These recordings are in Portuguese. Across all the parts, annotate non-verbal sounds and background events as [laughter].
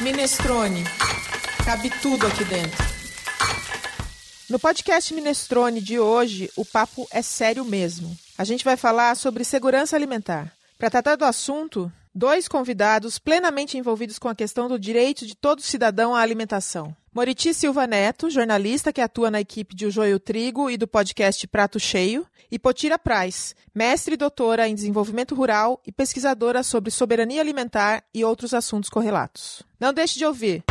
Minestrone. Cabe tudo aqui dentro. No podcast Minestrone de hoje, o papo é sério mesmo. A gente vai falar sobre segurança alimentar. Para tratar do assunto, dois convidados plenamente envolvidos com a questão do direito de todo cidadão à alimentação. Moriti Silva Neto, jornalista que atua na equipe de O Joio Trigo e do podcast Prato Cheio, e Potira Praz, mestre e doutora em desenvolvimento rural e pesquisadora sobre soberania alimentar e outros assuntos correlatos. Não deixe de ouvir.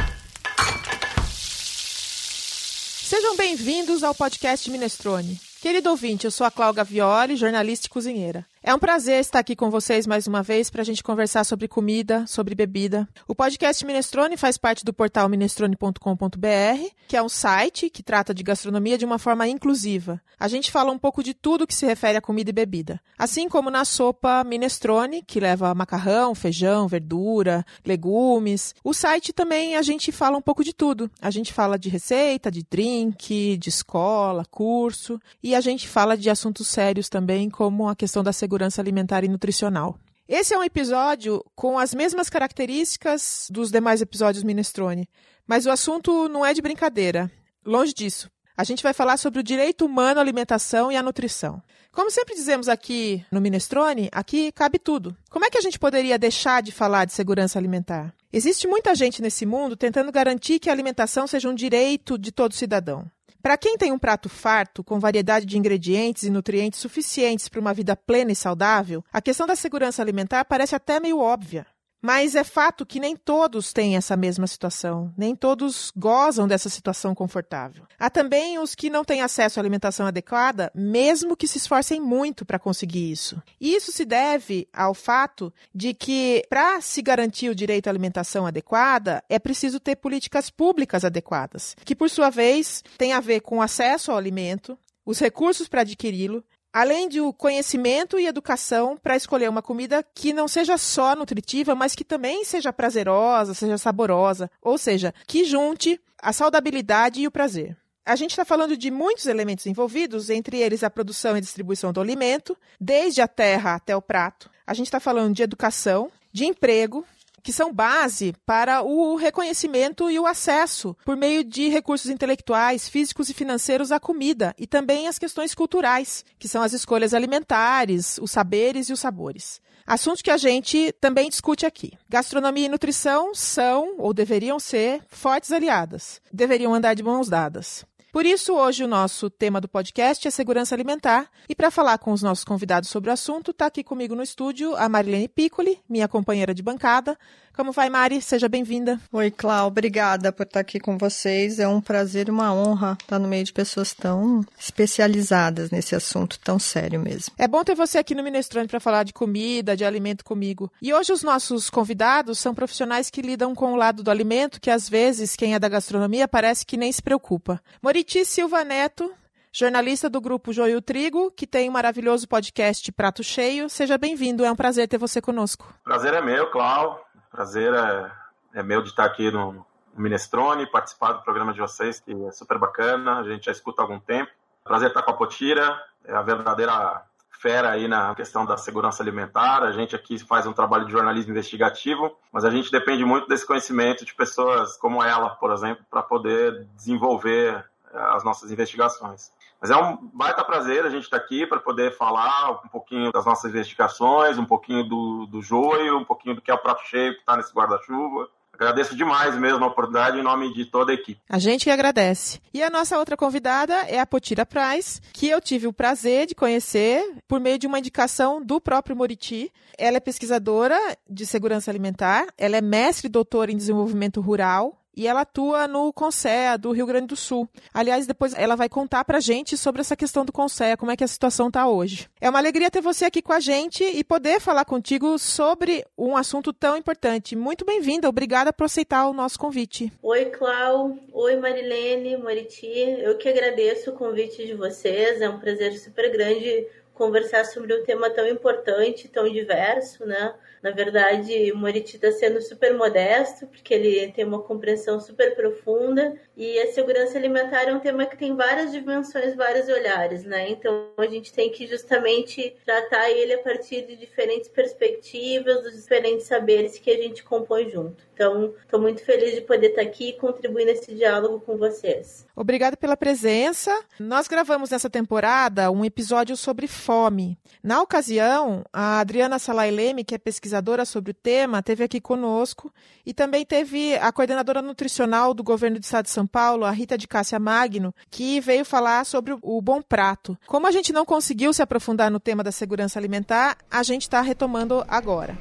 Sejam bem-vindos ao podcast Minestrone. Querido ouvinte, eu sou a Cláudia Violi, jornalista e cozinheira. É um prazer estar aqui com vocês mais uma vez para a gente conversar sobre comida, sobre bebida. O podcast Minestrone faz parte do portal minestrone.com.br, que é um site que trata de gastronomia de uma forma inclusiva. A gente fala um pouco de tudo que se refere a comida e bebida. Assim como na sopa Minestrone, que leva macarrão, feijão, verdura, legumes. O site também a gente fala um pouco de tudo. A gente fala de receita, de drink, de escola, curso. E a gente fala de assuntos sérios também, como a questão da segurança segurança alimentar e nutricional. Esse é um episódio com as mesmas características dos demais episódios Minestrone, mas o assunto não é de brincadeira. Longe disso. A gente vai falar sobre o direito humano à alimentação e à nutrição. Como sempre dizemos aqui no Minestrone, aqui cabe tudo. Como é que a gente poderia deixar de falar de segurança alimentar? Existe muita gente nesse mundo tentando garantir que a alimentação seja um direito de todo cidadão. Para quem tem um prato farto, com variedade de ingredientes e nutrientes suficientes para uma vida plena e saudável, a questão da segurança alimentar parece até meio óbvia. Mas é fato que nem todos têm essa mesma situação, nem todos gozam dessa situação confortável. Há também os que não têm acesso à alimentação adequada, mesmo que se esforcem muito para conseguir isso. E isso se deve ao fato de que, para se garantir o direito à alimentação adequada, é preciso ter políticas públicas adequadas, que, por sua vez, têm a ver com acesso ao alimento, os recursos para adquiri-lo além de o conhecimento e educação para escolher uma comida que não seja só nutritiva, mas que também seja prazerosa, seja saborosa, ou seja, que junte a saudabilidade e o prazer. A gente está falando de muitos elementos envolvidos, entre eles a produção e distribuição do alimento, desde a terra até o prato. A gente está falando de educação, de emprego, que são base para o reconhecimento e o acesso por meio de recursos intelectuais, físicos e financeiros à comida e também as questões culturais, que são as escolhas alimentares, os saberes e os sabores. Assuntos que a gente também discute aqui. Gastronomia e nutrição são, ou deveriam ser, fortes aliadas. Deveriam andar de mãos dadas. Por isso, hoje o nosso tema do podcast é segurança alimentar. E para falar com os nossos convidados sobre o assunto, está aqui comigo no estúdio a Marilene Piccoli, minha companheira de bancada, como vai, Mari? Seja bem-vinda. Oi, Clau. Obrigada por estar aqui com vocês. É um prazer e uma honra estar no meio de pessoas tão especializadas nesse assunto tão sério mesmo. É bom ter você aqui no Minestrone para falar de comida, de alimento comigo. E hoje os nossos convidados são profissionais que lidam com o lado do alimento que às vezes quem é da gastronomia parece que nem se preocupa. Moriti Silva Neto, jornalista do grupo Joio Trigo, que tem um maravilhoso podcast Prato Cheio. Seja bem-vindo, é um prazer ter você conosco. Prazer é meu, Clau. Prazer é, é meu de estar aqui no, Minestrone, participar do programa de vocês, que é super bacana, a gente já escuta há algum tempo. Prazer estar com a Potira, é a verdadeira fera aí na questão da segurança alimentar. A gente aqui faz um trabalho de jornalismo investigativo, mas a gente depende muito desse conhecimento de pessoas como ela, por exemplo, para poder desenvolver as nossas investigações. Mas é um baita prazer a gente estar tá aqui para poder falar um pouquinho das nossas investigações, um pouquinho do, do joio, um pouquinho do que é o prato cheio que está nesse guarda-chuva. Agradeço demais mesmo a oportunidade em nome de toda a equipe. A gente que agradece. E a nossa outra convidada é a Potira Price, que eu tive o prazer de conhecer por meio de uma indicação do próprio Moriti. Ela é pesquisadora de segurança alimentar, ela é mestre e doutora em desenvolvimento rural e ela atua no CONSEA do Rio Grande do Sul. Aliás, depois ela vai contar pra gente sobre essa questão do CONSEA, como é que a situação tá hoje. É uma alegria ter você aqui com a gente e poder falar contigo sobre um assunto tão importante. Muito bem-vinda, obrigada por aceitar o nosso convite. Oi, Clau. Oi, Marilene, Moriti. Eu que agradeço o convite de vocês. É um prazer super grande conversar sobre um tema tão importante, tão diverso, né? Na verdade, Moriti está sendo super modesto, porque ele tem uma compreensão super profunda, e a segurança alimentar é um tema que tem várias dimensões, vários olhares, né? Então, a gente tem que justamente tratar ele a partir de diferentes perspectivas, dos diferentes saberes que a gente compõe junto. Então, estou muito feliz de poder estar aqui e contribuir nesse diálogo com vocês. Obrigada pela presença. Nós gravamos nessa temporada um episódio sobre fome. Na ocasião, a Adriana Salaileme, que é pesquisadora sobre o tema, teve aqui conosco e também teve a coordenadora nutricional do governo do estado de São Paulo, a Rita de Cássia Magno, que veio falar sobre o bom prato. Como a gente não conseguiu se aprofundar no tema da segurança alimentar, a gente está retomando agora.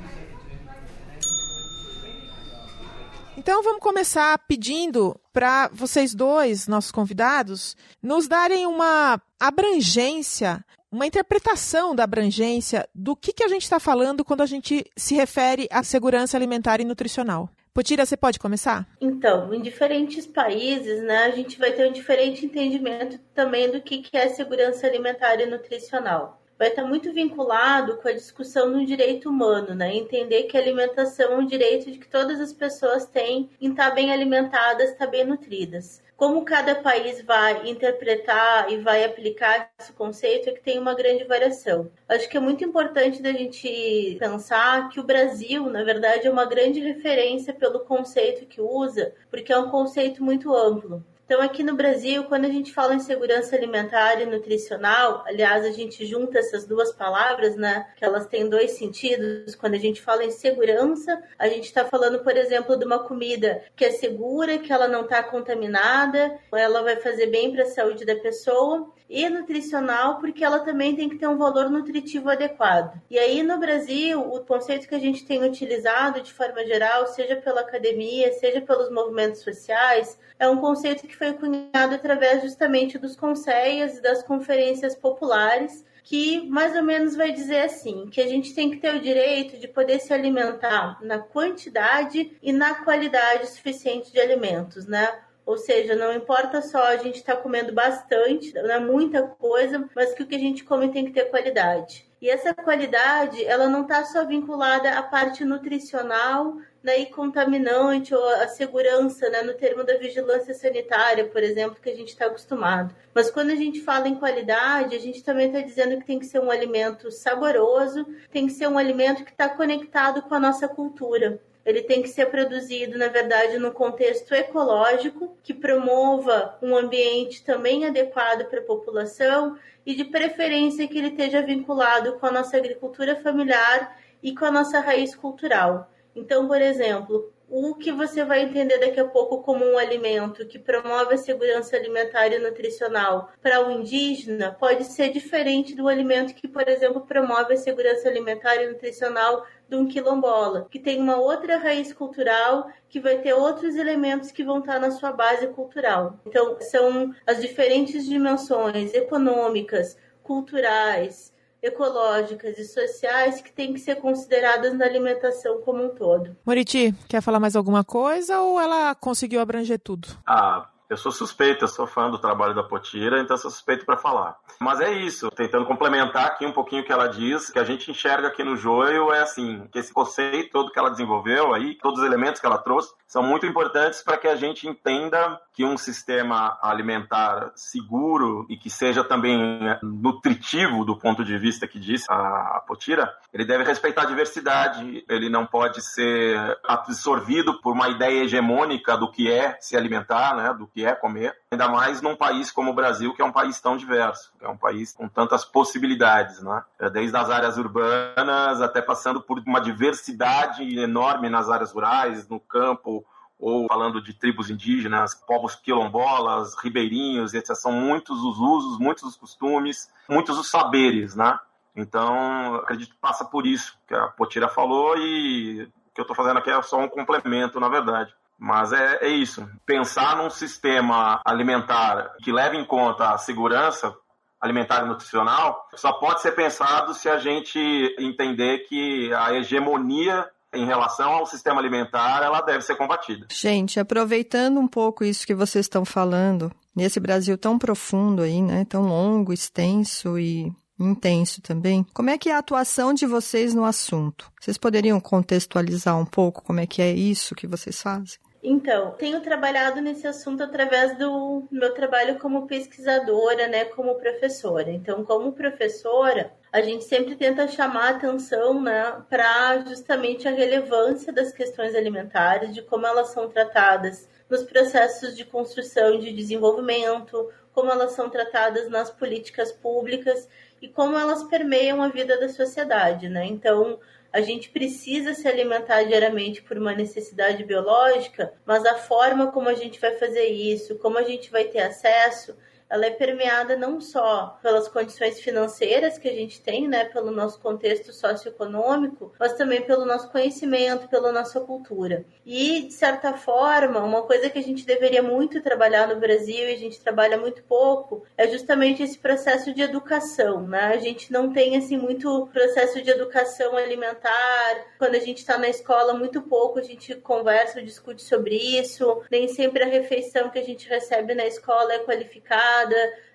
Então vamos começar pedindo para vocês dois, nossos convidados, nos darem uma abrangência, uma interpretação da abrangência do que, que a gente está falando quando a gente se refere à segurança alimentar e nutricional. Potira, você pode começar? Então, em diferentes países, né, a gente vai ter um diferente entendimento também do que, que é segurança alimentar e nutricional vai estar muito vinculado com a discussão do direito humano, né? Entender que a alimentação é um direito de que todas as pessoas têm em estar bem alimentadas, estar bem nutridas. Como cada país vai interpretar e vai aplicar esse conceito é que tem uma grande variação. Acho que é muito importante da gente pensar que o Brasil, na verdade, é uma grande referência pelo conceito que usa, porque é um conceito muito amplo. Então, aqui no Brasil, quando a gente fala em segurança alimentar e nutricional, aliás, a gente junta essas duas palavras, né? Que elas têm dois sentidos. Quando a gente fala em segurança, a gente está falando, por exemplo, de uma comida que é segura, que ela não está contaminada, ela vai fazer bem para a saúde da pessoa e nutricional, porque ela também tem que ter um valor nutritivo adequado. E aí no Brasil, o conceito que a gente tem utilizado de forma geral, seja pela academia, seja pelos movimentos sociais, é um conceito que foi cunhado através justamente dos conselhos e das conferências populares que mais ou menos vai dizer assim, que a gente tem que ter o direito de poder se alimentar na quantidade e na qualidade suficiente de alimentos, né? Ou seja, não importa só a gente estar tá comendo bastante, não é muita coisa, mas que o que a gente come tem que ter qualidade. E essa qualidade, ela não está só vinculada à parte nutricional né, e contaminante ou a segurança, né, no termo da vigilância sanitária, por exemplo, que a gente está acostumado. Mas quando a gente fala em qualidade, a gente também está dizendo que tem que ser um alimento saboroso, tem que ser um alimento que está conectado com a nossa cultura ele tem que ser produzido, na verdade, no contexto ecológico, que promova um ambiente também adequado para a população e, de preferência, que ele esteja vinculado com a nossa agricultura familiar e com a nossa raiz cultural. Então, por exemplo, o que você vai entender daqui a pouco como um alimento que promove a segurança alimentar e nutricional para o indígena pode ser diferente do alimento que, por exemplo, promove a segurança alimentar e nutricional de um quilombola, que tem uma outra raiz cultural, que vai ter outros elementos que vão estar na sua base cultural. Então, são as diferentes dimensões econômicas, culturais, ecológicas e sociais que têm que ser consideradas na alimentação como um todo. Moriti, quer falar mais alguma coisa ou ela conseguiu abranger tudo? Ah, eu sou suspeito, eu sou fã do trabalho da Potira, então sou suspeito para falar. Mas é isso, tentando complementar aqui um pouquinho o que ela diz, que a gente enxerga aqui no Joio é assim, que esse conceito todo que ela desenvolveu aí, todos os elementos que ela trouxe, são muito importantes para que a gente entenda que um sistema alimentar seguro e que seja também nutritivo do ponto de vista que disse a Potira, ele deve respeitar a diversidade, ele não pode ser absorvido por uma ideia hegemônica do que é se alimentar, né, do que é comer, ainda mais num país como o Brasil, que é um país tão diverso, é um país com tantas possibilidades, né? desde as áreas urbanas até passando por uma diversidade enorme nas áreas rurais, no campo, ou falando de tribos indígenas, povos quilombolas, ribeirinhos, etc. São muitos os usos, muitos os costumes, muitos os saberes, né? Então, acredito que passa por isso que a Potira falou e o que eu estou fazendo aqui é só um complemento, na verdade. Mas é, é isso. Pensar num sistema alimentar que leve em conta a segurança alimentar e nutricional só pode ser pensado se a gente entender que a hegemonia em relação ao sistema alimentar, ela deve ser combatida. Gente, aproveitando um pouco isso que vocês estão falando, nesse Brasil tão profundo aí, né, tão longo, extenso e intenso também. Como é que é a atuação de vocês no assunto? Vocês poderiam contextualizar um pouco como é que é isso que vocês fazem? Então, tenho trabalhado nesse assunto através do meu trabalho como pesquisadora, né, como professora. Então, como professora, a gente sempre tenta chamar atenção, né, para justamente a relevância das questões alimentares, de como elas são tratadas nos processos de construção e de desenvolvimento, como elas são tratadas nas políticas públicas e como elas permeiam a vida da sociedade, né? Então, a gente precisa se alimentar diariamente por uma necessidade biológica, mas a forma como a gente vai fazer isso, como a gente vai ter acesso, ela é permeada não só pelas condições financeiras que a gente tem, né, pelo nosso contexto socioeconômico, mas também pelo nosso conhecimento, pela nossa cultura. E, de certa forma, uma coisa que a gente deveria muito trabalhar no Brasil e a gente trabalha muito pouco é justamente esse processo de educação, né? A gente não tem, assim, muito processo de educação alimentar. Quando a gente está na escola, muito pouco a gente conversa discute sobre isso. Nem sempre a refeição que a gente recebe na escola é qualificada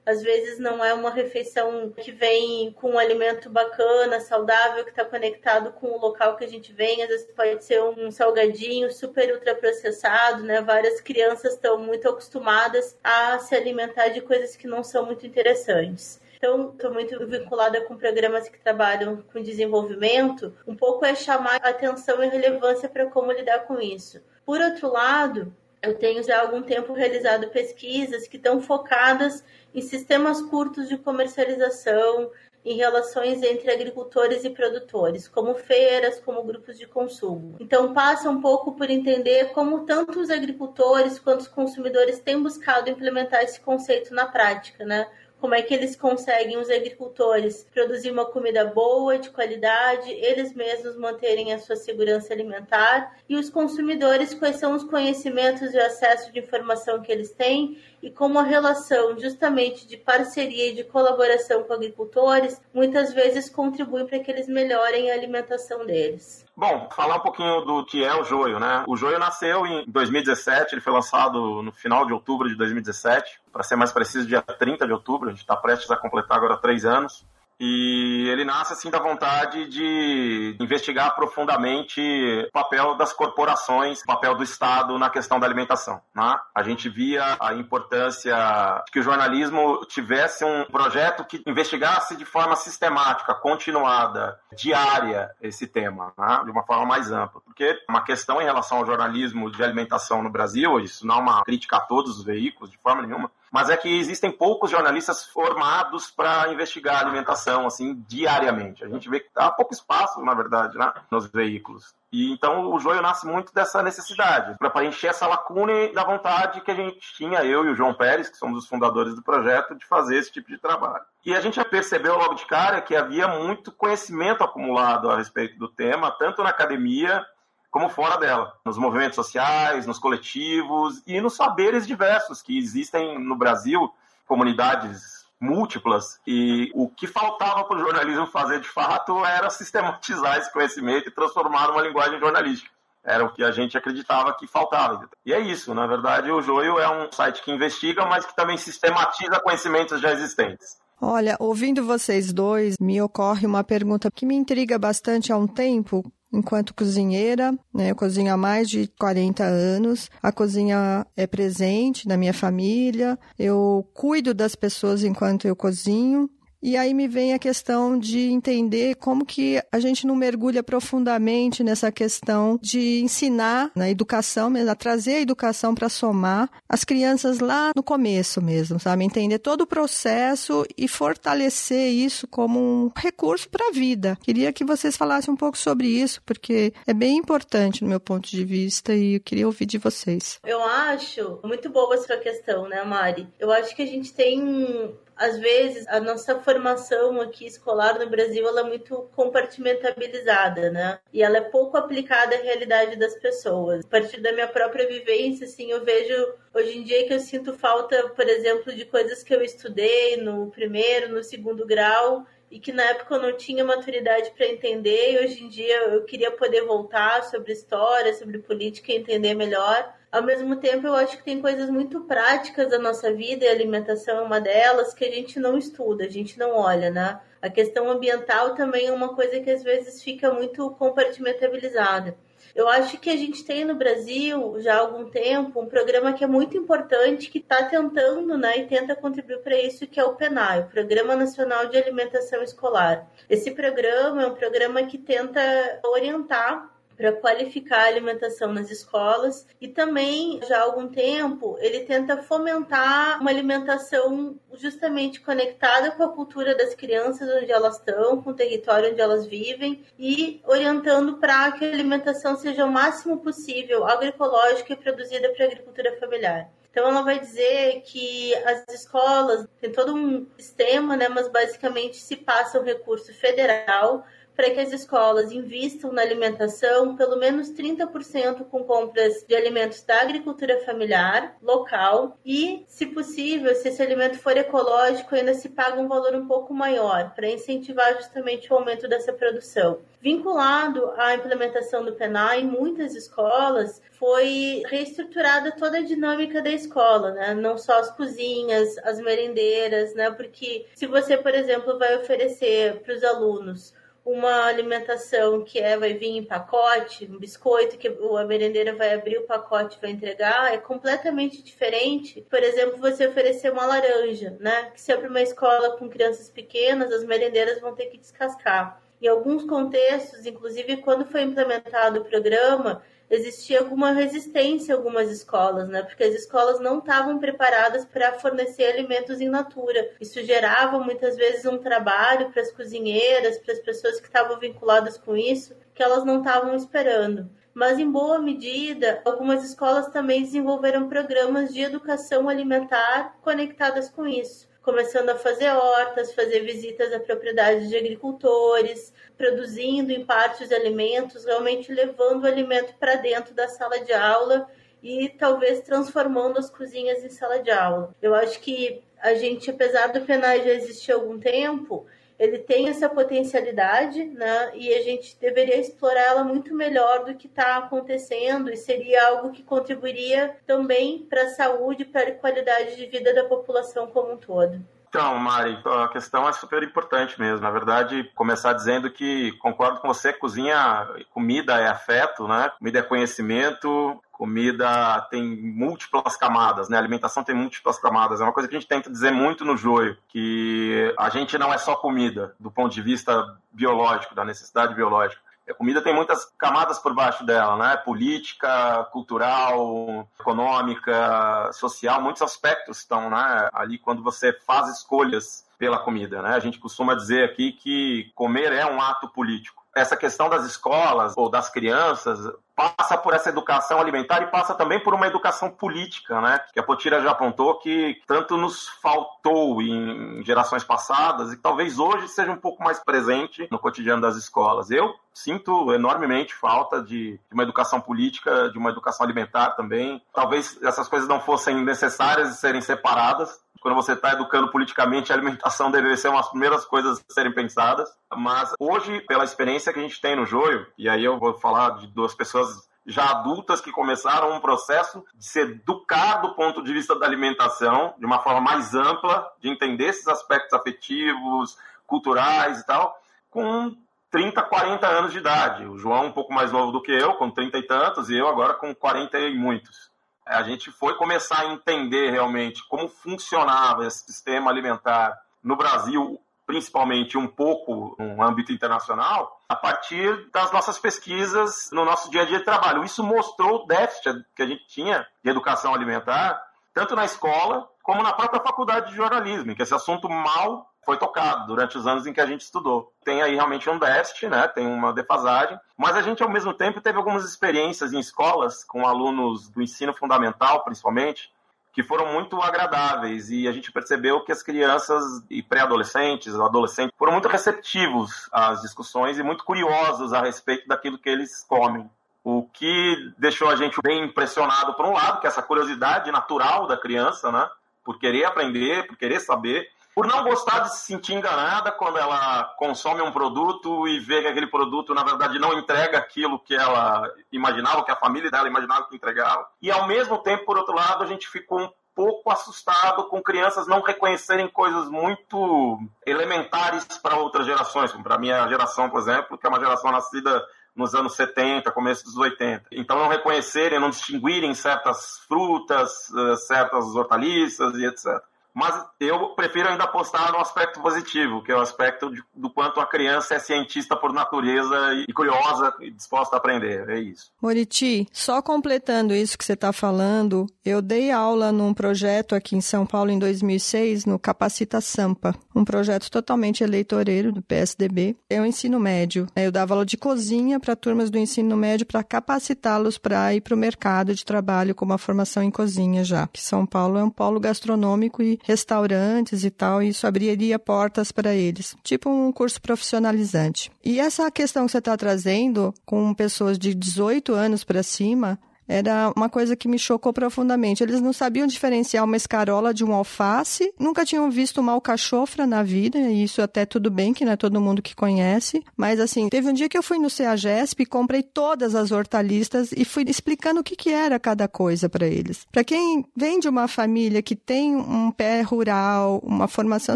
às vezes não é uma refeição que vem com um alimento bacana, saudável, que está conectado com o local que a gente vem. Às vezes pode ser um salgadinho super ultraprocessado, né? Várias crianças estão muito acostumadas a se alimentar de coisas que não são muito interessantes. Então, estou muito vinculada com programas que trabalham com desenvolvimento. Um pouco é chamar atenção e relevância para como lidar com isso. Por outro lado, eu tenho já há algum tempo realizado pesquisas que estão focadas em sistemas curtos de comercialização, em relações entre agricultores e produtores, como feiras, como grupos de consumo. Então, passa um pouco por entender como tanto os agricultores quanto os consumidores têm buscado implementar esse conceito na prática, né? Como é que eles conseguem, os agricultores, produzir uma comida boa, de qualidade, eles mesmos manterem a sua segurança alimentar, e os consumidores, quais são os conhecimentos e o acesso de informação que eles têm, e como a relação justamente de parceria e de colaboração com agricultores muitas vezes contribui para que eles melhorem a alimentação deles. Bom, falar um pouquinho do que é o Joio, né? O Joio nasceu em 2017, ele foi lançado no final de outubro de 2017, para ser mais preciso, dia 30 de outubro, a gente está prestes a completar agora três anos. E ele nasce assim da vontade de investigar profundamente o papel das corporações, o papel do Estado na questão da alimentação. Né? A gente via a importância de que o jornalismo tivesse um projeto que investigasse de forma sistemática, continuada, diária esse tema, né? de uma forma mais ampla. Porque uma questão em relação ao jornalismo de alimentação no Brasil, isso não é uma crítica a todos os veículos, de forma nenhuma, mas é que existem poucos jornalistas formados para investigar a alimentação assim diariamente. A gente vê que há pouco espaço, na verdade, né, nos veículos. E então o joio nasce muito dessa necessidade, para preencher essa lacuna e da vontade que a gente tinha, eu e o João Pérez, que somos os fundadores do projeto, de fazer esse tipo de trabalho. E a gente percebeu logo de cara que havia muito conhecimento acumulado a respeito do tema, tanto na academia como fora dela, nos movimentos sociais, nos coletivos e nos saberes diversos que existem no Brasil, comunidades múltiplas, e o que faltava para o jornalismo fazer de fato era sistematizar esse conhecimento e transformar numa linguagem jornalística. Era o que a gente acreditava que faltava. E é isso, na verdade, o Joio é um site que investiga, mas que também sistematiza conhecimentos já existentes. Olha, ouvindo vocês dois, me ocorre uma pergunta que me intriga bastante há um tempo enquanto cozinheira, né? Eu cozinho há mais de 40 anos. A cozinha é presente na minha família. Eu cuido das pessoas enquanto eu cozinho. E aí me vem a questão de entender como que a gente não mergulha profundamente nessa questão de ensinar na educação mesmo, a trazer a educação para somar as crianças lá no começo mesmo, sabe? Entender todo o processo e fortalecer isso como um recurso para a vida. Queria que vocês falassem um pouco sobre isso, porque é bem importante no meu ponto de vista e eu queria ouvir de vocês. Eu acho muito boa a sua questão, né, Mari? Eu acho que a gente tem às vezes a nossa formação aqui escolar no Brasil ela é muito compartimentabilizada, né? E ela é pouco aplicada à realidade das pessoas. A partir da minha própria vivência, assim, eu vejo hoje em dia que eu sinto falta, por exemplo, de coisas que eu estudei no primeiro, no segundo grau e que na época eu não tinha maturidade para entender, e hoje em dia eu queria poder voltar sobre história, sobre política e entender melhor. Ao mesmo tempo, eu acho que tem coisas muito práticas da nossa vida, e a alimentação é uma delas, que a gente não estuda, a gente não olha, né? A questão ambiental também é uma coisa que às vezes fica muito compartimentalizada. Eu acho que a gente tem no Brasil já há algum tempo um programa que é muito importante, que está tentando né, e tenta contribuir para isso, que é o PENAI, o Programa Nacional de Alimentação Escolar. Esse programa é um programa que tenta orientar para qualificar a alimentação nas escolas e também já há algum tempo ele tenta fomentar uma alimentação justamente conectada com a cultura das crianças onde elas estão, com o território onde elas vivem e orientando para que a alimentação seja o máximo possível agroecológica e produzida para a agricultura familiar. Então ela vai dizer que as escolas tem todo um sistema, né, mas basicamente se passa um recurso federal para que as escolas invistam na alimentação pelo menos 30% com compras de alimentos da agricultura familiar local e, se possível, se esse alimento for ecológico, ainda se paga um valor um pouco maior para incentivar justamente o aumento dessa produção. Vinculado à implementação do PENAI, em muitas escolas foi reestruturada toda a dinâmica da escola, né? Não só as cozinhas, as merendeiras, né? Porque se você, por exemplo, vai oferecer para os alunos uma alimentação que é vai vir em pacote, um biscoito que a merendeira vai abrir o pacote vai entregar, é completamente diferente. Por exemplo, você oferecer uma laranja, né? Que se para uma escola com crianças pequenas, as merendeiras vão ter que descascar. Em alguns contextos, inclusive quando foi implementado o programa, existia alguma resistência em algumas escolas, né? Porque as escolas não estavam preparadas para fornecer alimentos em natura. Isso gerava muitas vezes um trabalho para as cozinheiras, para as pessoas que estavam vinculadas com isso, que elas não estavam esperando mas em boa medida, algumas escolas também desenvolveram programas de educação alimentar conectadas com isso começando a fazer hortas, fazer visitas a propriedades de agricultores, produzindo em parte os alimentos, realmente levando o alimento para dentro da sala de aula e talvez transformando as cozinhas em sala de aula. Eu acho que a gente, apesar do penal já existir há algum tempo, ele tem essa potencialidade, né? E a gente deveria explorar ela muito melhor do que está acontecendo e seria algo que contribuiria também para a saúde, para a qualidade de vida da população como um todo. Então, Mari, a questão é super importante mesmo. Na verdade, começar dizendo que concordo com você, cozinha, comida é afeto, né? Comida é conhecimento, comida tem múltiplas camadas, né? Alimentação tem múltiplas camadas. É uma coisa que a gente tenta dizer muito no joio, que a gente não é só comida, do ponto de vista biológico, da necessidade biológica. A comida tem muitas camadas por baixo dela, né? Política, cultural, econômica, social, muitos aspectos estão né? ali quando você faz escolhas pela comida, né? A gente costuma dizer aqui que comer é um ato político essa questão das escolas ou das crianças passa por essa educação alimentar e passa também por uma educação política, né? Que a Potira já apontou que tanto nos faltou em gerações passadas e talvez hoje seja um pouco mais presente no cotidiano das escolas. Eu sinto enormemente falta de, uma educação política, de uma educação alimentar também. Talvez essas coisas não fossem necessárias de serem separadas, quando você está educando politicamente, a alimentação deveria ser uma das primeiras coisas a serem pensadas. Mas hoje, pela experiência que a gente tem no joio, e aí eu vou falar de duas pessoas já adultas que começaram um processo de se educar do ponto de vista da alimentação, de uma forma mais ampla, de entender esses aspectos afetivos, culturais e tal, com 30, 40 anos de idade. O João um pouco mais novo do que eu, com 30 e tantos, e eu agora com 40 e muitos a gente foi começar a entender realmente como funcionava esse sistema alimentar no Brasil, principalmente um pouco no âmbito internacional, a partir das nossas pesquisas no nosso dia a dia de trabalho. Isso mostrou o déficit que a gente tinha de educação alimentar, tanto na escola como na própria faculdade de jornalismo, em que esse assunto mal foi tocado durante os anos em que a gente estudou. Tem aí realmente um déficit, né? tem uma defasagem, mas a gente, ao mesmo tempo, teve algumas experiências em escolas, com alunos do ensino fundamental, principalmente, que foram muito agradáveis e a gente percebeu que as crianças e pré-adolescentes, adolescentes, foram muito receptivos às discussões e muito curiosos a respeito daquilo que eles comem. O que deixou a gente bem impressionado, por um lado, que é essa curiosidade natural da criança, né? Por querer aprender, por querer saber, por não gostar de se sentir enganada quando ela consome um produto e vê que aquele produto, na verdade, não entrega aquilo que ela imaginava, que a família dela imaginava que entregava. E, ao mesmo tempo, por outro lado, a gente ficou um pouco assustado com crianças não reconhecerem coisas muito elementares para outras gerações, como para a minha geração, por exemplo, que é uma geração nascida nos anos 70, começo dos 80. Então, não reconhecerem, não distinguirem certas frutas, eh, certas hortaliças e etc. Mas eu prefiro ainda apostar no aspecto positivo, que é o aspecto de, do quanto a criança é cientista por natureza e curiosa e disposta a aprender. É isso. Moriti, só completando isso que você está falando, eu dei aula num projeto aqui em São Paulo em 2006, no Capacita Sampa, um projeto totalmente eleitoreiro do PSDB. É o ensino médio. Eu dava aula de cozinha para turmas do ensino médio para capacitá-los para ir para o mercado de trabalho com uma formação em cozinha já. Que São Paulo é um polo gastronômico e restaurantes e tal, e isso abriria portas para eles, tipo um curso profissionalizante. E essa questão que você está trazendo, com pessoas de 18 anos para cima, era uma coisa que me chocou profundamente. Eles não sabiam diferenciar uma escarola de um alface, nunca tinham visto uma alcachofra na vida, e isso até tudo bem, que não é todo mundo que conhece. Mas assim, teve um dia que eu fui no CEAGESP, comprei todas as hortaliças e fui explicando o que, que era cada coisa para eles. Para quem vem de uma família que tem um pé rural, uma formação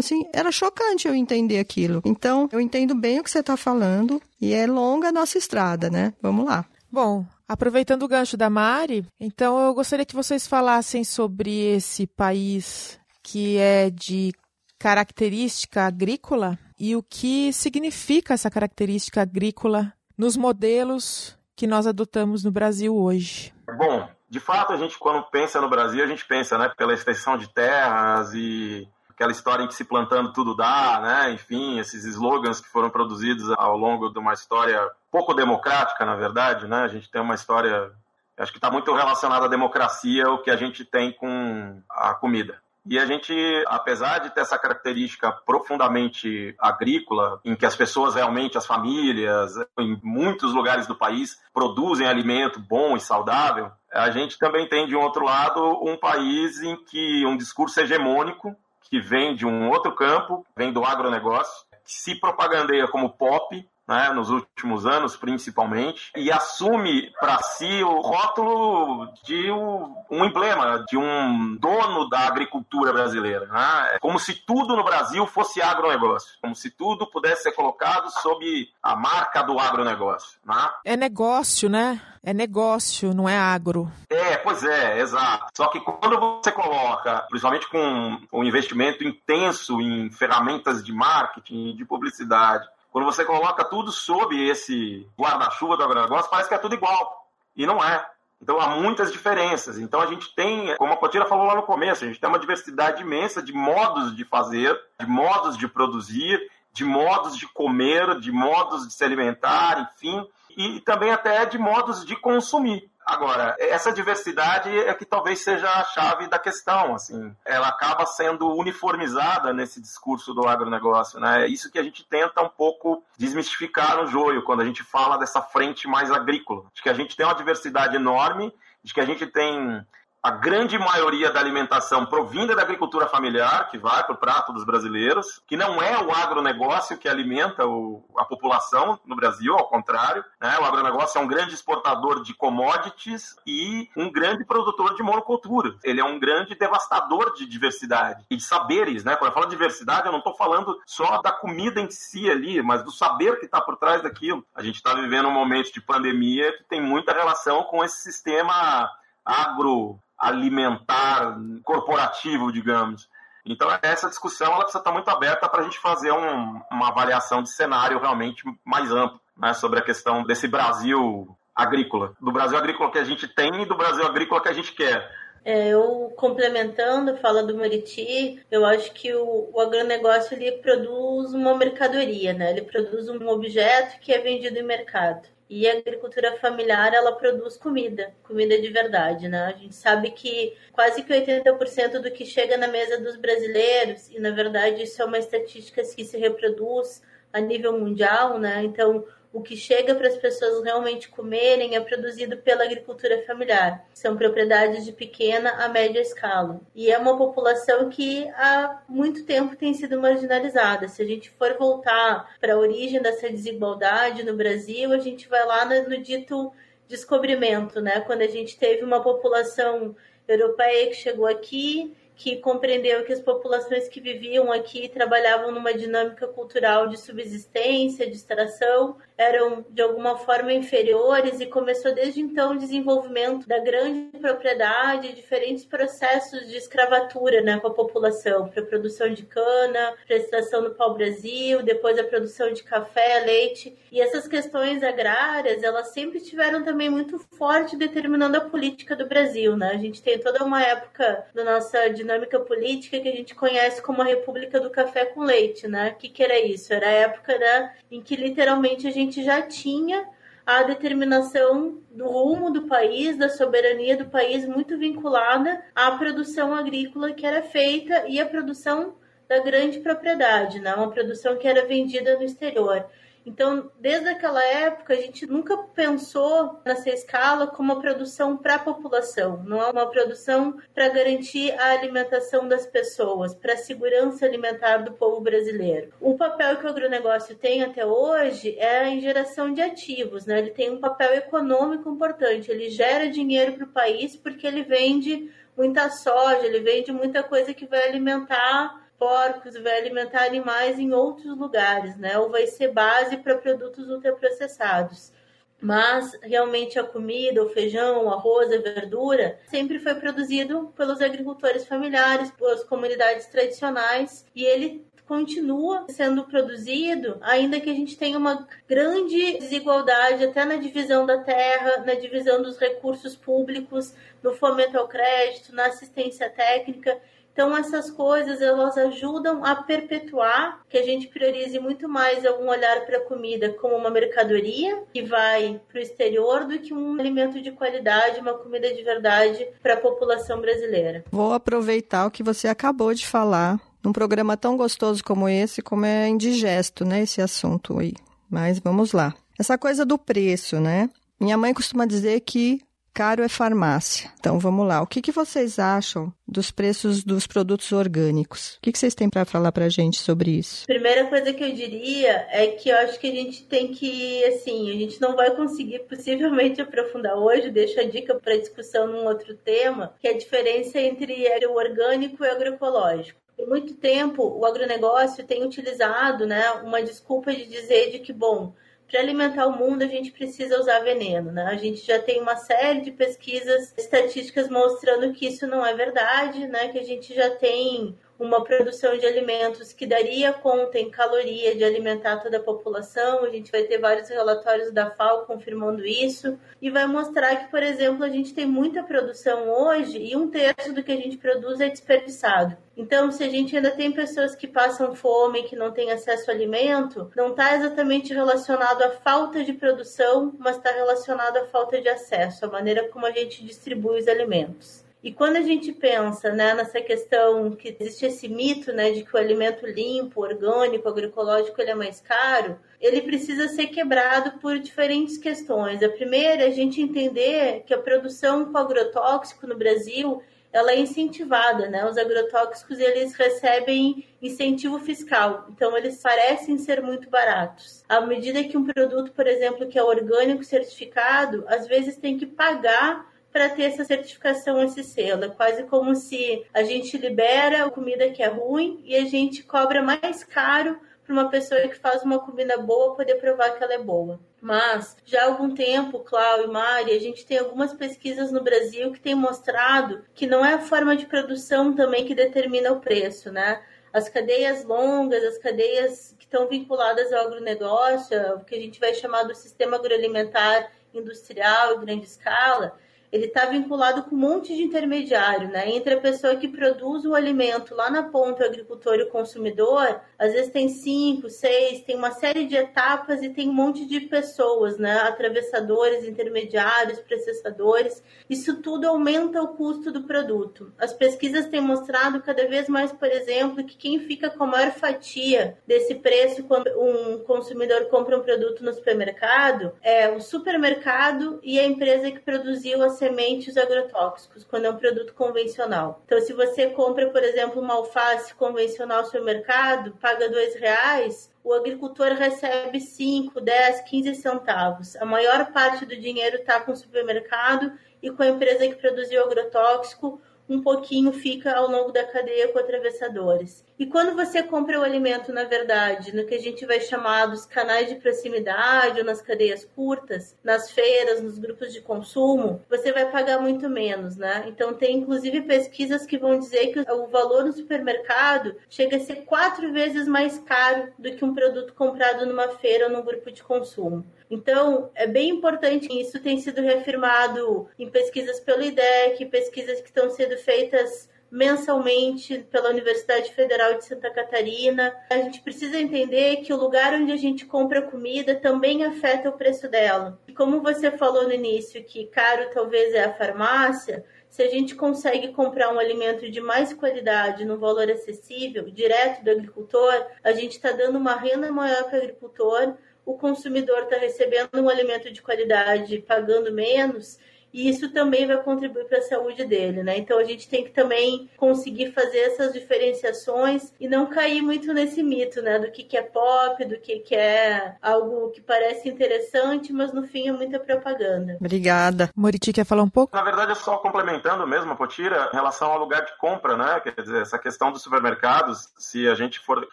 assim, era chocante eu entender aquilo. Então, eu entendo bem o que você está falando e é longa a nossa estrada, né? Vamos lá. Bom, Aproveitando o gancho da Mari, então eu gostaria que vocês falassem sobre esse país que é de característica agrícola e o que significa essa característica agrícola nos modelos que nós adotamos no Brasil hoje. Bom, de fato, a gente, quando pensa no Brasil, a gente pensa né, pela extensão de terras e aquela história em que se plantando tudo dá, né? Enfim, esses slogans que foram produzidos ao longo de uma história pouco democrática, na verdade, né? A gente tem uma história, acho que está muito relacionada à democracia, o que a gente tem com a comida. E a gente, apesar de ter essa característica profundamente agrícola, em que as pessoas realmente, as famílias, em muitos lugares do país, produzem alimento bom e saudável, a gente também tem, de um outro lado, um país em que um discurso hegemônico que vem de um outro campo, vem do agronegócio, que se propagandeia como pop, né, nos últimos anos principalmente, e assume para si o rótulo de um emblema, de um dono da agricultura brasileira. Né? É como se tudo no Brasil fosse agronegócio, como se tudo pudesse ser colocado sob a marca do agronegócio. Né? É negócio, né? É negócio, não é agro. É, pois é, exato. Só que quando você coloca, principalmente com um investimento intenso em ferramentas de marketing, de publicidade, quando você coloca tudo sob esse guarda-chuva do agronegócio, parece que é tudo igual. E não é. Então há muitas diferenças. Então a gente tem, como a Potira falou lá no começo, a gente tem uma diversidade imensa de modos de fazer, de modos de produzir, de modos de comer, de modos de se alimentar, enfim, e também até de modos de consumir. Agora, essa diversidade é que talvez seja a chave da questão, assim. Ela acaba sendo uniformizada nesse discurso do agronegócio, né? É isso que a gente tenta um pouco desmistificar no joio, quando a gente fala dessa frente mais agrícola. De que a gente tem uma diversidade enorme, de que a gente tem a grande maioria da alimentação provinda da agricultura familiar, que vai para o prato dos brasileiros, que não é o agronegócio que alimenta o, a população no Brasil, ao contrário. Né? O agronegócio é um grande exportador de commodities e um grande produtor de monocultura. Ele é um grande devastador de diversidade e de saberes. Né? Quando eu falo diversidade, eu não estou falando só da comida em si ali, mas do saber que está por trás daquilo. A gente está vivendo um momento de pandemia que tem muita relação com esse sistema agro alimentar corporativo, digamos. Então, essa discussão ela precisa estar muito aberta para a gente fazer um, uma avaliação de cenário realmente mais amplo né, sobre a questão desse Brasil agrícola, do Brasil agrícola que a gente tem e do Brasil agrícola que a gente quer. É, eu complementando fala do Mariti, eu acho que o, o agronegócio ele produz uma mercadoria, né? Ele produz um objeto que é vendido em mercado. E a agricultura familiar, ela produz comida, comida de verdade, né? A gente sabe que quase que 80% do que chega na mesa dos brasileiros, e na verdade isso é uma estatística que se reproduz a nível mundial, né? Então, o que chega para as pessoas realmente comerem é produzido pela agricultura familiar. São propriedades de pequena a média escala. E é uma população que há muito tempo tem sido marginalizada. Se a gente for voltar para a origem dessa desigualdade no Brasil, a gente vai lá no, no dito descobrimento, né? Quando a gente teve uma população europeia que chegou aqui que compreendeu que as populações que viviam aqui trabalhavam numa dinâmica cultural de subsistência, de extração, eram de alguma forma inferiores e começou desde então o desenvolvimento da grande propriedade, diferentes processos de escravatura né, com a população, para a produção de cana, para a do pau-brasil, depois a produção de café, leite. E essas questões agrárias, elas sempre estiveram também muito forte determinando a política do Brasil. Né? A gente tem toda uma época da nossa dinâmica política que a gente conhece como a República do Café com Leite. Né? O que, que era isso? Era a época né, em que literalmente a gente gente já tinha a determinação do rumo do país, da soberania do país, muito vinculada à produção agrícola que era feita e à produção da grande propriedade, né? uma produção que era vendida no exterior. Então, desde aquela época, a gente nunca pensou nessa escala como uma produção para a população, não é uma produção para garantir a alimentação das pessoas, para a segurança alimentar do povo brasileiro. O papel que o agronegócio tem até hoje é em geração de ativos, né? Ele tem um papel econômico importante, ele gera dinheiro para o país porque ele vende muita soja, ele vende muita coisa que vai alimentar porcos, vai alimentar animais em outros lugares, né? Ou vai ser base para produtos ultraprocessados. Mas realmente a comida, o feijão, o arroz, a verdura, sempre foi produzido pelos agricultores familiares, pelas comunidades tradicionais, e ele continua sendo produzido, ainda que a gente tenha uma grande desigualdade até na divisão da terra, na divisão dos recursos públicos, no fomento ao crédito, na assistência técnica. Então, essas coisas elas ajudam a perpetuar que a gente priorize muito mais um olhar para a comida como uma mercadoria que vai para o exterior do que um alimento de qualidade, uma comida de verdade para a população brasileira. Vou aproveitar o que você acabou de falar num programa tão gostoso como esse, como é indigesto, né, esse assunto aí. Mas vamos lá. Essa coisa do preço, né? Minha mãe costuma dizer que caro é farmácia. Então vamos lá. O que, que vocês acham dos preços dos produtos orgânicos? O que, que vocês têm para falar para a gente sobre isso? Primeira coisa que eu diria é que eu acho que a gente tem que, assim, a gente não vai conseguir possivelmente aprofundar hoje. Deixo a dica para discussão num outro tema, que é a diferença entre o orgânico e o agroecológico. Por muito tempo, o agronegócio tem utilizado né, uma desculpa de dizer de que, bom, para alimentar o mundo a gente precisa usar veneno, né? A gente já tem uma série de pesquisas estatísticas mostrando que isso não é verdade, né? Que a gente já tem uma produção de alimentos que daria conta em caloria de alimentar toda a população. A gente vai ter vários relatórios da FAO confirmando isso e vai mostrar que, por exemplo, a gente tem muita produção hoje e um terço do que a gente produz é desperdiçado. Então, se a gente ainda tem pessoas que passam fome, que não têm acesso ao alimento, não está exatamente relacionado à falta de produção, mas está relacionado à falta de acesso, à maneira como a gente distribui os alimentos. E quando a gente pensa né, nessa questão que existe esse mito né, de que o alimento limpo, orgânico, agroecológico ele é mais caro, ele precisa ser quebrado por diferentes questões. A primeira é a gente entender que a produção com agrotóxico no Brasil ela é incentivada, né? Os agrotóxicos eles recebem incentivo fiscal, então eles parecem ser muito baratos. À medida que um produto, por exemplo, que é orgânico certificado, às vezes tem que pagar para ter essa certificação, esse selo. É quase como se a gente libera comida que é ruim e a gente cobra mais caro para uma pessoa que faz uma comida boa poder provar que ela é boa. Mas já há algum tempo, Cláudio e Mari, a gente tem algumas pesquisas no Brasil que têm mostrado que não é a forma de produção também que determina o preço, né? As cadeias longas, as cadeias que estão vinculadas ao agronegócio, o que a gente vai chamar do sistema agroalimentar industrial em grande escala, ele está vinculado com um monte de intermediário, né? Entre a pessoa que produz o alimento lá na ponta, o agricultor e o consumidor, às vezes tem cinco, seis, tem uma série de etapas e tem um monte de pessoas, né? Atravessadores, intermediários, processadores. Isso tudo aumenta o custo do produto. As pesquisas têm mostrado cada vez mais, por exemplo, que quem fica com a maior fatia desse preço quando um consumidor compra um produto no supermercado é o supermercado e a empresa que produziu as sementes agrotóxicos, quando é um produto convencional. Então, se você compra, por exemplo, uma alface convencional no supermercado, paga dois reais, o agricultor recebe 5, 10, 15 centavos. A maior parte do dinheiro está com o supermercado e com a empresa que produziu o agrotóxico um pouquinho fica ao longo da cadeia com atravessadores. E quando você compra o alimento, na verdade, no que a gente vai chamar dos canais de proximidade ou nas cadeias curtas, nas feiras, nos grupos de consumo, você vai pagar muito menos, né? Então tem inclusive pesquisas que vão dizer que o valor no supermercado chega a ser quatro vezes mais caro do que um produto comprado numa feira ou num grupo de consumo. Então, é bem importante, isso tem sido reafirmado em pesquisas pelo IDEC, pesquisas que estão sendo feitas mensalmente pela Universidade Federal de Santa Catarina. A gente precisa entender que o lugar onde a gente compra comida também afeta o preço dela. E como você falou no início, que caro talvez é a farmácia, se a gente consegue comprar um alimento de mais qualidade, no valor acessível, direto do agricultor, a gente está dando uma renda maior para o agricultor, o consumidor está recebendo um alimento de qualidade pagando menos e isso também vai contribuir para a saúde dele, né? Então a gente tem que também conseguir fazer essas diferenciações e não cair muito nesse mito, né? Do que, que é pop, do que, que é algo que parece interessante, mas no fim é muita propaganda. Obrigada. Moriti quer falar um pouco? Na verdade, é só complementando mesmo a Potira em relação ao lugar de compra, né? Quer dizer, essa questão dos supermercados, se a gente for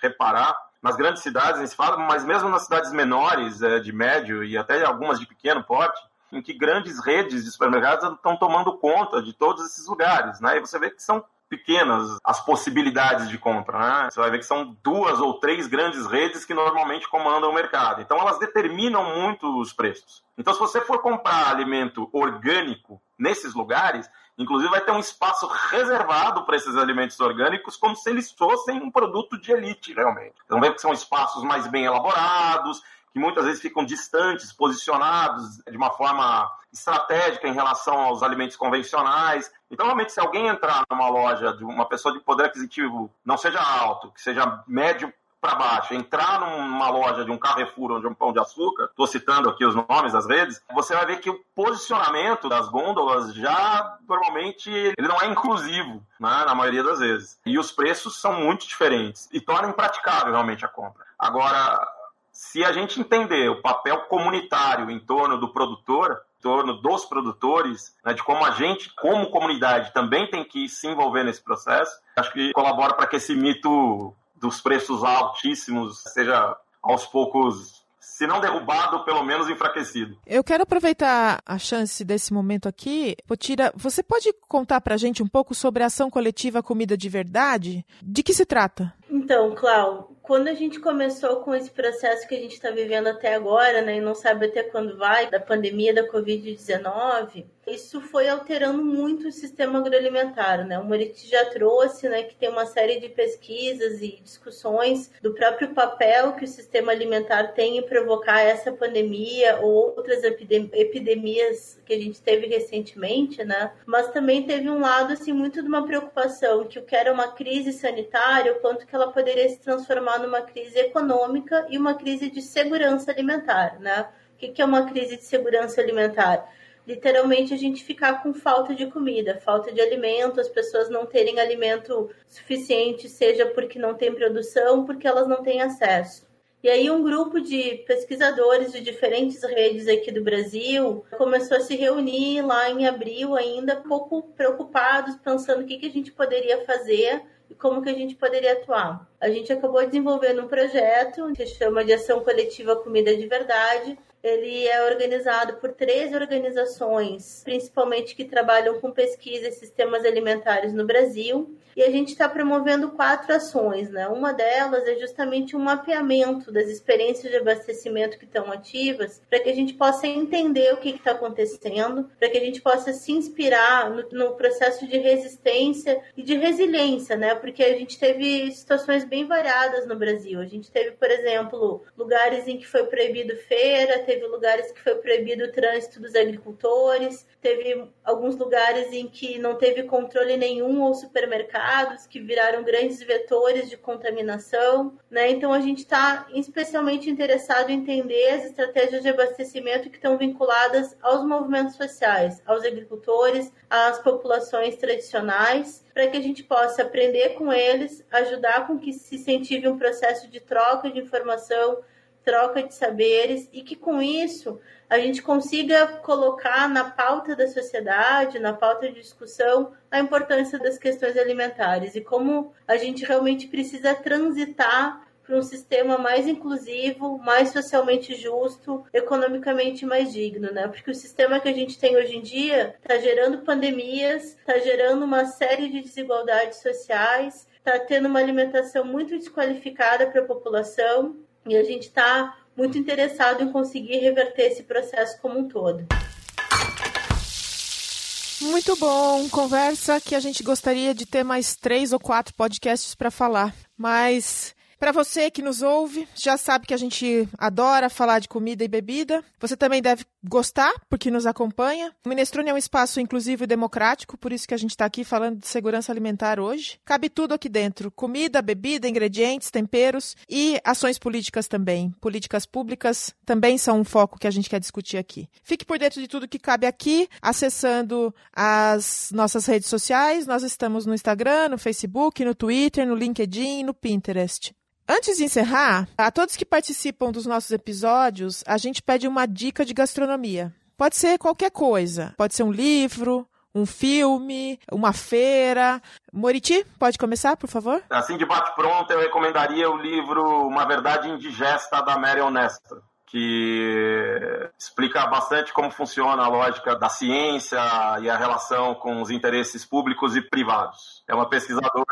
reparar, nas grandes cidades, a gente fala, mas mesmo nas cidades menores, é, de médio e até algumas de pequeno porte, em que grandes redes de supermercados estão tomando conta de todos esses lugares, né? E você vê que são pequenas as possibilidades de compra, né? Você vai ver que são duas ou três grandes redes que normalmente comandam o mercado. Então elas determinam muito os preços. Então se você for comprar alimento orgânico nesses lugares, Inclusive, vai ter um espaço reservado para esses alimentos orgânicos, como se eles fossem um produto de elite, realmente. Então, vê que são espaços mais bem elaborados, que muitas vezes ficam distantes, posicionados de uma forma estratégica em relação aos alimentos convencionais. Então, realmente, se alguém entrar numa loja de uma pessoa de poder aquisitivo não seja alto, que seja médio para baixo, entrar numa loja de um Carrefour ou de um Pão de Açúcar, estou citando aqui os nomes das redes, você vai ver que o posicionamento das gôndolas já normalmente ele não é inclusivo, né, na maioria das vezes. E os preços são muito diferentes e torna impraticável realmente a compra. Agora, se a gente entender o papel comunitário em torno do produtor, em torno dos produtores, né, de como a gente, como comunidade, também tem que se envolver nesse processo, acho que colabora para que esse mito dos preços altíssimos seja aos poucos se não derrubado, pelo menos enfraquecido. Eu quero aproveitar a chance desse momento aqui. Potira, você pode contar para a gente um pouco sobre a ação coletiva Comida de Verdade? De que se trata? Então, Clau, quando a gente começou com esse processo que a gente está vivendo até agora, né, e não sabe até quando vai, da pandemia da Covid-19, isso foi alterando muito o sistema agroalimentar, né? O Moriti já trouxe, né, que tem uma série de pesquisas e discussões do próprio papel que o sistema alimentar tem em provocar essa pandemia ou outras epidemias que a gente teve recentemente, né? Mas também teve um lado assim muito de uma preocupação que o que era uma crise sanitária, o quanto que ela poderia se transformar numa crise econômica e uma crise de segurança alimentar, né? O que é uma crise de segurança alimentar? literalmente a gente ficar com falta de comida, falta de alimento, as pessoas não terem alimento suficiente, seja porque não tem produção, porque elas não têm acesso. E aí um grupo de pesquisadores de diferentes redes aqui do Brasil começou a se reunir lá em abril ainda, pouco preocupados, pensando o que, que a gente poderia fazer como que a gente poderia atuar. A gente acabou desenvolvendo um projeto que se chama de Ação Coletiva Comida de Verdade, ele é organizado por três organizações, principalmente que trabalham com pesquisa e sistemas alimentares no Brasil. E a gente está promovendo quatro ações, né? Uma delas é justamente um mapeamento das experiências de abastecimento que estão ativas, para que a gente possa entender o que está acontecendo, para que a gente possa se inspirar no, no, processo de resistência e de resiliência, né? Porque a gente teve situações bem variadas no Brasil. A gente teve, por exemplo, lugares em que foi proibido feira, teve lugares que foi proibido o trânsito dos agricultores, teve alguns lugares em que não teve controle nenhum ou supermercados que viraram grandes vetores de contaminação, né? Então a gente está especialmente interessado em entender as estratégias de abastecimento que estão vinculadas aos movimentos sociais, aos agricultores, às populações tradicionais, para que a gente possa aprender com eles, ajudar com que se incentive um processo de troca de informação, troca de saberes e que com isso a gente consiga colocar na pauta da sociedade, na pauta de discussão, a importância das questões alimentares e como a gente realmente precisa transitar para um sistema mais inclusivo, mais socialmente justo, economicamente mais digno, né? Porque o sistema que a gente tem hoje em dia está gerando pandemias, está gerando uma série de desigualdades sociais, está tendo uma alimentação muito desqualificada para a população e a gente está muito interessado em conseguir reverter esse processo como um todo. Muito bom, conversa que a gente gostaria de ter mais três ou quatro podcasts para falar, mas para você que nos ouve, já sabe que a gente adora falar de comida e bebida. Você também deve gostar, porque nos acompanha. O Minestrone é um espaço inclusivo e democrático, por isso que a gente está aqui falando de segurança alimentar hoje. Cabe tudo aqui dentro: comida, bebida, ingredientes, temperos e ações políticas também. Políticas públicas também são um foco que a gente quer discutir aqui. Fique por dentro de tudo que cabe aqui, acessando as nossas redes sociais. Nós estamos no Instagram, no Facebook, no Twitter, no LinkedIn e no Pinterest. Antes de encerrar, a todos que participam dos nossos episódios, a gente pede uma dica de gastronomia. Pode ser qualquer coisa. Pode ser um livro, um filme, uma feira. Moriti, pode começar, por favor? Assim de bate-pronto, eu recomendaria o livro Uma Verdade Indigesta, da Marion Nestor que explica bastante como funciona a lógica da ciência e a relação com os interesses públicos e privados. É uma pesquisadora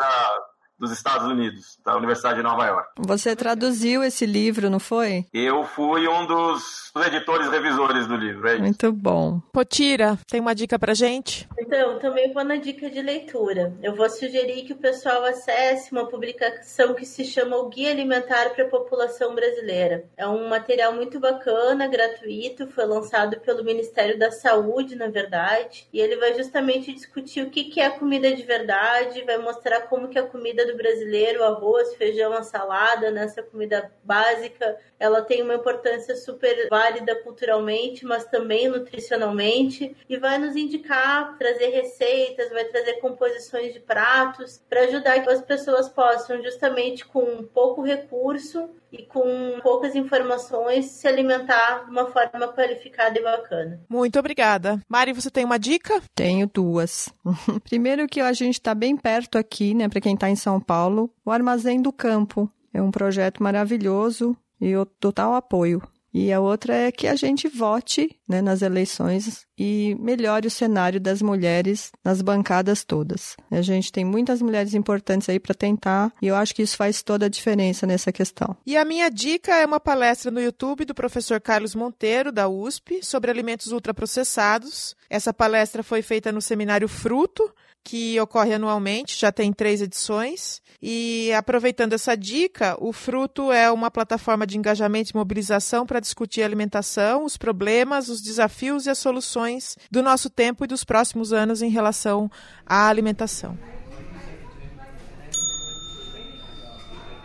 dos Estados Unidos, da Universidade de Nova York. Você traduziu esse livro, não foi? Eu fui um dos editores revisores do livro, é isso. Muito bom. Potira, tem uma dica pra gente? Então, também vou na dica de leitura. Eu vou sugerir que o pessoal acesse uma publicação que se chama O Guia Alimentar para a População Brasileira. É um material muito bacana, gratuito, foi lançado pelo Ministério da Saúde, na verdade, e ele vai justamente discutir o que é a comida de verdade, vai mostrar como que a comida do brasileiro, arroz, feijão, a salada, nessa comida básica, ela tem uma importância super válida culturalmente, mas também nutricionalmente, e vai nos indicar, trazer receitas, vai trazer composições de pratos, para ajudar que as pessoas possam, justamente com pouco recurso e com poucas informações, se alimentar de uma forma qualificada e bacana. Muito obrigada. Mari, você tem uma dica? Tenho duas. [laughs] Primeiro que a gente está bem perto aqui, né, para quem está em São Paulo, o Armazém do Campo. É um projeto maravilhoso e o total apoio. E a outra é que a gente vote né, nas eleições e melhore o cenário das mulheres nas bancadas todas. A gente tem muitas mulheres importantes aí para tentar e eu acho que isso faz toda a diferença nessa questão. E a minha dica é uma palestra no YouTube do professor Carlos Monteiro, da USP, sobre alimentos ultraprocessados. Essa palestra foi feita no seminário Fruto, que ocorre anualmente, já tem três edições. E aproveitando essa dica, o Fruto é uma plataforma de engajamento e mobilização para discutir a alimentação, os problemas, os desafios e as soluções do nosso tempo e dos próximos anos em relação à alimentação.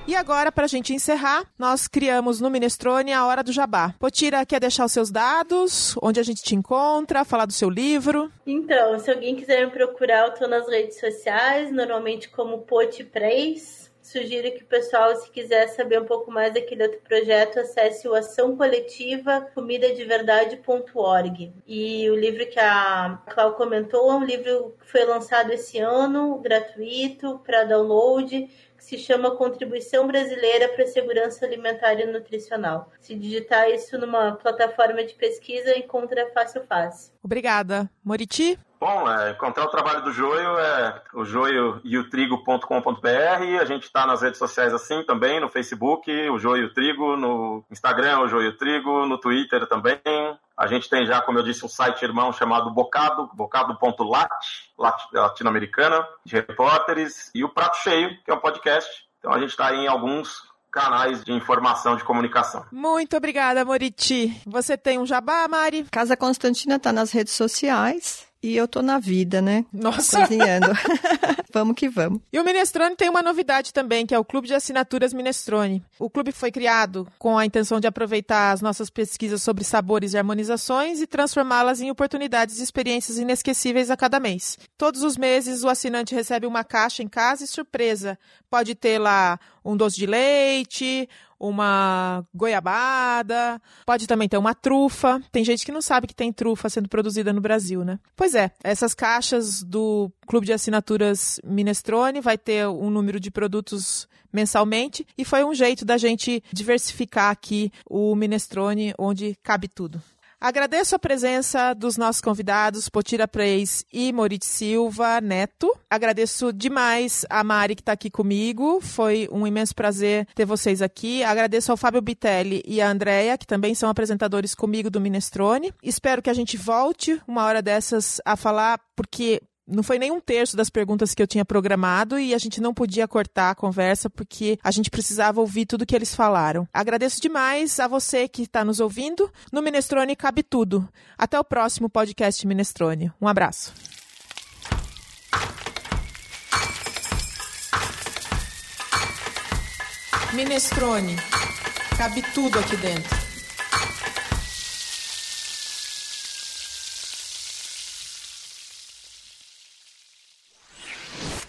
E agora, para a gente encerrar, nós criamos no Minestrone a Hora do Jabá. Potira, quer deixar os seus dados? Onde a gente te encontra? Falar do seu livro? Então, se alguém quiser me procurar, eu estou nas redes sociais, normalmente como Potipreis. Sugiro que o pessoal, se quiser saber um pouco mais daquele outro projeto, acesse o Ação Coletiva comidadeverdade.org. E o livro que a Clau comentou é um livro que foi lançado esse ano, gratuito, para download que se chama Contribuição Brasileira para a Segurança Alimentar e Nutricional. Se digitar isso numa plataforma de pesquisa, encontra fácil fácil. Obrigada. Moriti? Bom, é, encontrar o trabalho do Joio é o joioiutrigo.com.br. A gente está nas redes sociais assim também, no Facebook, o Joio Trigo, no Instagram, o Joio Trigo, no Twitter também. A gente tem já, como eu disse, um site irmão chamado Bocado, bocado.lat, latino-americana, de repórteres, e o Prato Cheio, que é um podcast. Então a gente está em alguns canais de informação de comunicação. Muito obrigada, Moriti. Você tem um jabá, Mari? Casa Constantina está nas redes sociais. E eu tô na vida, né? Nossa! Cozinhando. [laughs] vamos que vamos. E o Minestrone tem uma novidade também, que é o Clube de Assinaturas Minestrone. O clube foi criado com a intenção de aproveitar as nossas pesquisas sobre sabores e harmonizações e transformá-las em oportunidades e experiências inesquecíveis a cada mês. Todos os meses o assinante recebe uma caixa em casa e surpresa. Pode ter lá um doce de leite, uma goiabada, pode também ter uma trufa. Tem gente que não sabe que tem trufa sendo produzida no Brasil, né? Pois é, essas caixas do Clube de Assinaturas Minestrone vai ter um número de produtos mensalmente e foi um jeito da gente diversificar aqui o Minestrone onde cabe tudo. Agradeço a presença dos nossos convidados, Potira Preis e Moritz Silva Neto. Agradeço demais a Mari que está aqui comigo. Foi um imenso prazer ter vocês aqui. Agradeço ao Fábio Bitelli e a Andrea, que também são apresentadores comigo do Minestrone. Espero que a gente volte uma hora dessas a falar, porque não foi nem um terço das perguntas que eu tinha programado e a gente não podia cortar a conversa porque a gente precisava ouvir tudo que eles falaram. Agradeço demais a você que está nos ouvindo. No Minestrone cabe tudo. Até o próximo podcast Minestrone. Um abraço. Minestrone. Cabe tudo aqui dentro.